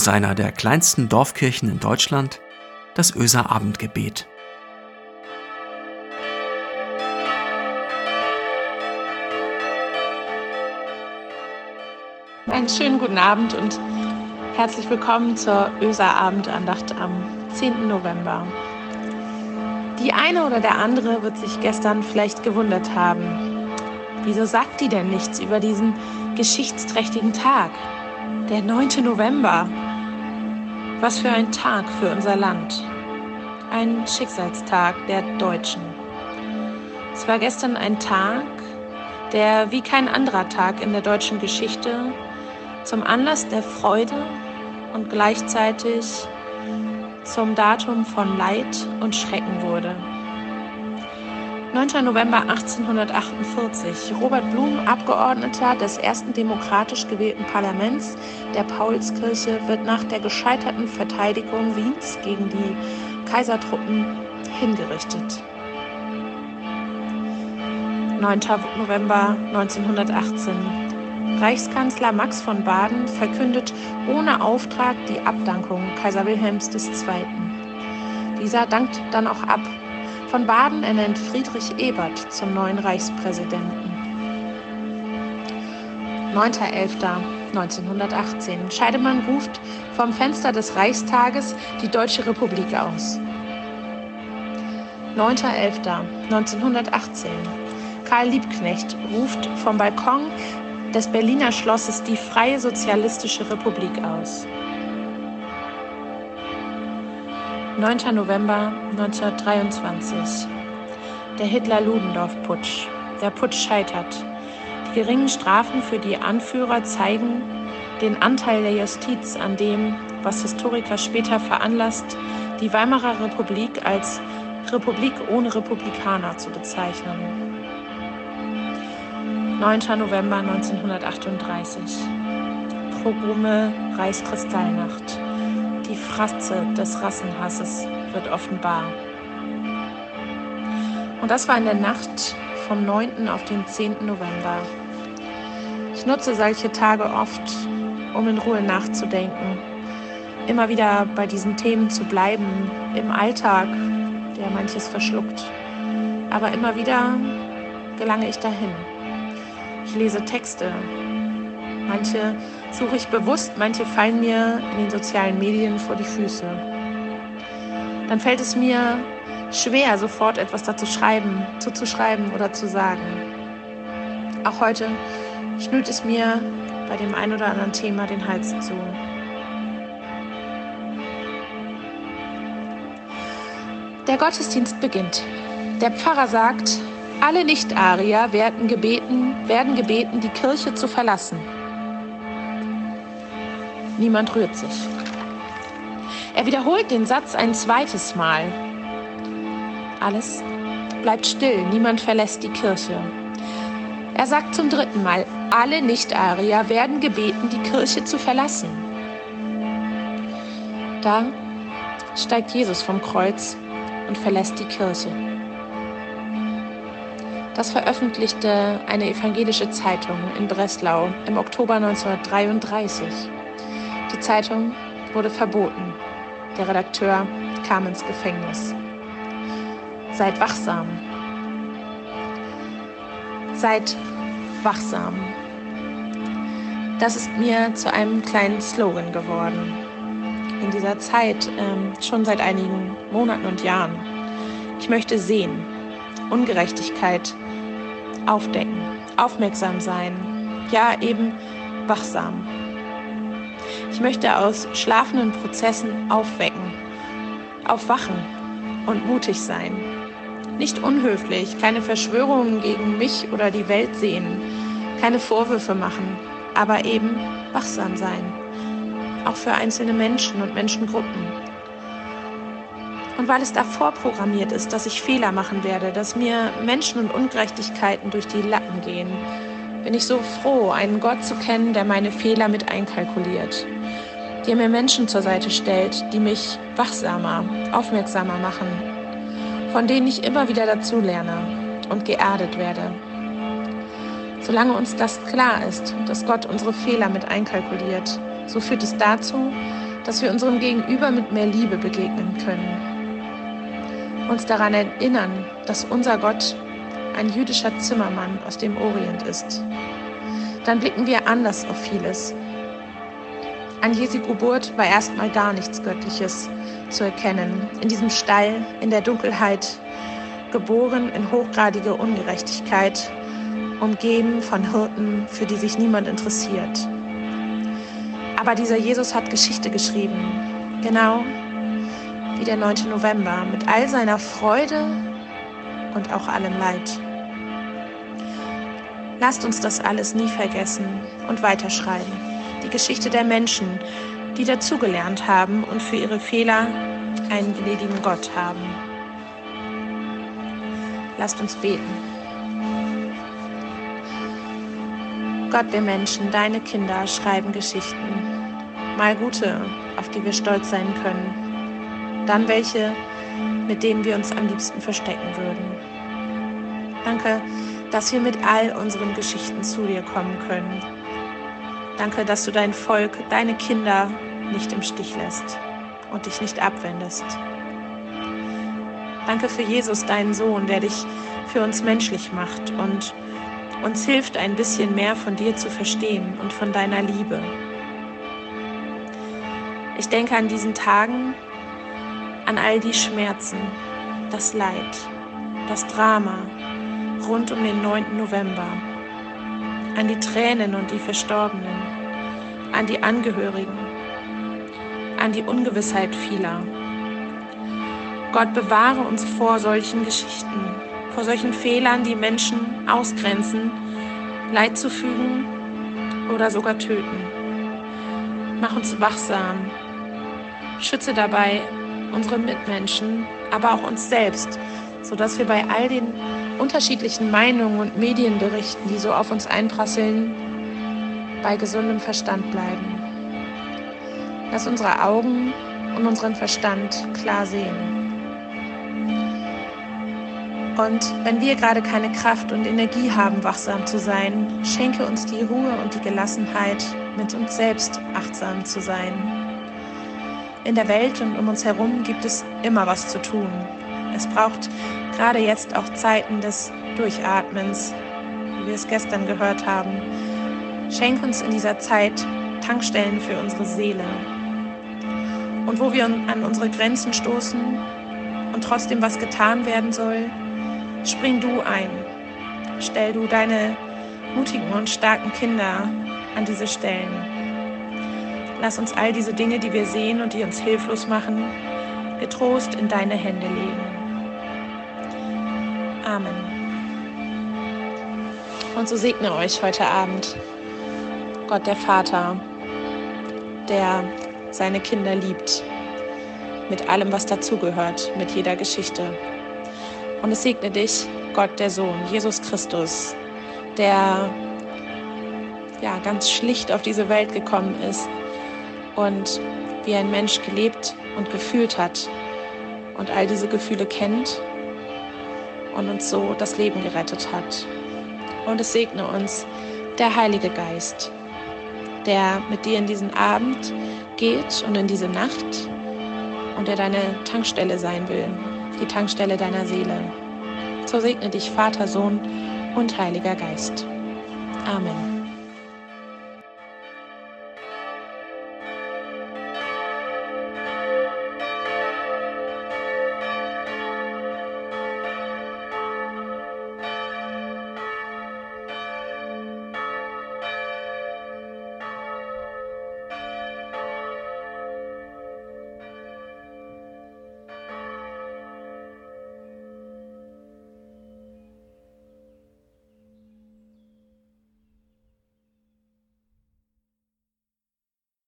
aus einer der kleinsten Dorfkirchen in Deutschland, das Öser Abendgebet. Einen schönen guten Abend und herzlich willkommen zur Öser Abendandacht am 10. November. Die eine oder der andere wird sich gestern vielleicht gewundert haben. Wieso sagt die denn nichts über diesen geschichtsträchtigen Tag? Der 9. November. Was für ein Tag für unser Land. Ein Schicksalstag der Deutschen. Es war gestern ein Tag, der wie kein anderer Tag in der deutschen Geschichte zum Anlass der Freude und gleichzeitig zum Datum von Leid und Schrecken wurde. 9. November 1848. Robert Blum, Abgeordneter des ersten demokratisch gewählten Parlaments der Paulskirche, wird nach der gescheiterten Verteidigung Wiens gegen die Kaisertruppen hingerichtet. 9. November 1918. Reichskanzler Max von Baden verkündet ohne Auftrag die Abdankung Kaiser Wilhelms II. Dieser dankt dann auch ab. Von Baden ernennt Friedrich Ebert zum neuen Reichspräsidenten. 9.11.1918. Scheidemann ruft vom Fenster des Reichstages die Deutsche Republik aus. 9.11.1918. Karl Liebknecht ruft vom Balkon des Berliner Schlosses die Freie Sozialistische Republik aus. 9. November 1923. Der Hitler-Ludendorff-Putsch. Der Putsch scheitert. Die geringen Strafen für die Anführer zeigen den Anteil der Justiz an dem, was Historiker später veranlasst, die Weimarer Republik als Republik ohne Republikaner zu bezeichnen. 9. November 1938. Pogrome Reichskristallnacht. Die Fratze des Rassenhasses wird offenbar. Und das war in der Nacht vom 9. auf den 10. November. Ich nutze solche Tage oft, um in Ruhe nachzudenken, immer wieder bei diesen Themen zu bleiben, im Alltag, der manches verschluckt. Aber immer wieder gelange ich dahin. Ich lese Texte. Manche suche ich bewusst, manche fallen mir in den sozialen Medien vor die Füße. Dann fällt es mir schwer, sofort etwas dazu schreiben, zuzuschreiben oder zu sagen. Auch heute schnürt es mir bei dem ein oder anderen Thema den Hals zu. Der Gottesdienst beginnt. Der Pfarrer sagt, alle Nicht-Arier werden gebeten, werden gebeten, die Kirche zu verlassen. Niemand rührt sich. Er wiederholt den Satz ein zweites Mal. Alles bleibt still, niemand verlässt die Kirche. Er sagt zum dritten Mal, alle Nicht-Arier werden gebeten, die Kirche zu verlassen. Da steigt Jesus vom Kreuz und verlässt die Kirche. Das veröffentlichte eine evangelische Zeitung in Breslau im Oktober 1933. Die Zeitung wurde verboten. Der Redakteur kam ins Gefängnis. Seid wachsam. Seid wachsam. Das ist mir zu einem kleinen Slogan geworden. In dieser Zeit, äh, schon seit einigen Monaten und Jahren. Ich möchte sehen, Ungerechtigkeit aufdecken, aufmerksam sein, ja eben wachsam. Ich möchte aus schlafenden Prozessen aufwecken, aufwachen und mutig sein. Nicht unhöflich, keine Verschwörungen gegen mich oder die Welt sehen, keine Vorwürfe machen, aber eben wachsam sein. Auch für einzelne Menschen und Menschengruppen. Und weil es davor programmiert ist, dass ich Fehler machen werde, dass mir Menschen und Ungerechtigkeiten durch die Lappen gehen, bin ich so froh, einen Gott zu kennen, der meine Fehler mit einkalkuliert, der mir Menschen zur Seite stellt, die mich wachsamer, aufmerksamer machen, von denen ich immer wieder dazu lerne und geerdet werde. Solange uns das klar ist, dass Gott unsere Fehler mit einkalkuliert, so führt es dazu, dass wir unserem Gegenüber mit mehr Liebe begegnen können. Uns daran erinnern, dass unser Gott ein jüdischer Zimmermann aus dem Orient ist. Dann blicken wir anders auf vieles. An Jesu Geburt war erstmal gar nichts Göttliches zu erkennen. In diesem Stall, in der Dunkelheit, geboren in hochgradige Ungerechtigkeit, umgeben von Hirten, für die sich niemand interessiert. Aber dieser Jesus hat Geschichte geschrieben, genau wie der 9. November, mit all seiner Freude und auch allem Leid. Lasst uns das alles nie vergessen und weiterschreiben. Die Geschichte der Menschen, die dazugelernt haben und für ihre Fehler einen gnädigen Gott haben. Lasst uns beten. Gott, wir Menschen, deine Kinder schreiben Geschichten. Mal gute, auf die wir stolz sein können. Dann welche, mit denen wir uns am liebsten verstecken würden. Danke, dass wir mit all unseren Geschichten zu dir kommen können. Danke, dass du dein Volk, deine Kinder nicht im Stich lässt und dich nicht abwendest. Danke für Jesus, deinen Sohn, der dich für uns menschlich macht und uns hilft, ein bisschen mehr von dir zu verstehen und von deiner Liebe. Ich denke an diesen Tagen, an all die Schmerzen, das Leid, das Drama rund um den 9. November, an die Tränen und die Verstorbenen, an die Angehörigen, an die Ungewissheit vieler. Gott bewahre uns vor solchen Geschichten, vor solchen Fehlern, die Menschen ausgrenzen, Leid zu fügen oder sogar töten. Mach uns wachsam, schütze dabei unsere Mitmenschen, aber auch uns selbst, sodass wir bei all den unterschiedlichen Meinungen und Medienberichten, die so auf uns einprasseln, bei gesundem Verstand bleiben. Lass unsere Augen und unseren Verstand klar sehen. Und wenn wir gerade keine Kraft und Energie haben, wachsam zu sein, schenke uns die Ruhe und die Gelassenheit, mit uns selbst achtsam zu sein. In der Welt und um uns herum gibt es immer was zu tun. Es braucht gerade jetzt auch Zeiten des Durchatmens, wie wir es gestern gehört haben. Schenk uns in dieser Zeit Tankstellen für unsere Seele. Und wo wir an unsere Grenzen stoßen und trotzdem was getan werden soll, Spring du ein. Stell du deine mutigen und starken Kinder an diese Stellen. Lass uns all diese Dinge, die wir sehen und die uns hilflos machen, getrost in deine Hände legen. Amen. Und so segne euch heute Abend Gott der Vater, der seine Kinder liebt, mit allem, was dazugehört, mit jeder Geschichte. Und es segne dich, Gott der Sohn, Jesus Christus, der ja ganz schlicht auf diese Welt gekommen ist und wie ein Mensch gelebt und gefühlt hat und all diese Gefühle kennt und uns so das Leben gerettet hat. Und es segne uns der Heilige Geist, der mit dir in diesen Abend geht und in diese Nacht und der deine Tankstelle sein will, die Tankstelle deiner Seele. So segne dich Vater, Sohn und Heiliger Geist. Amen.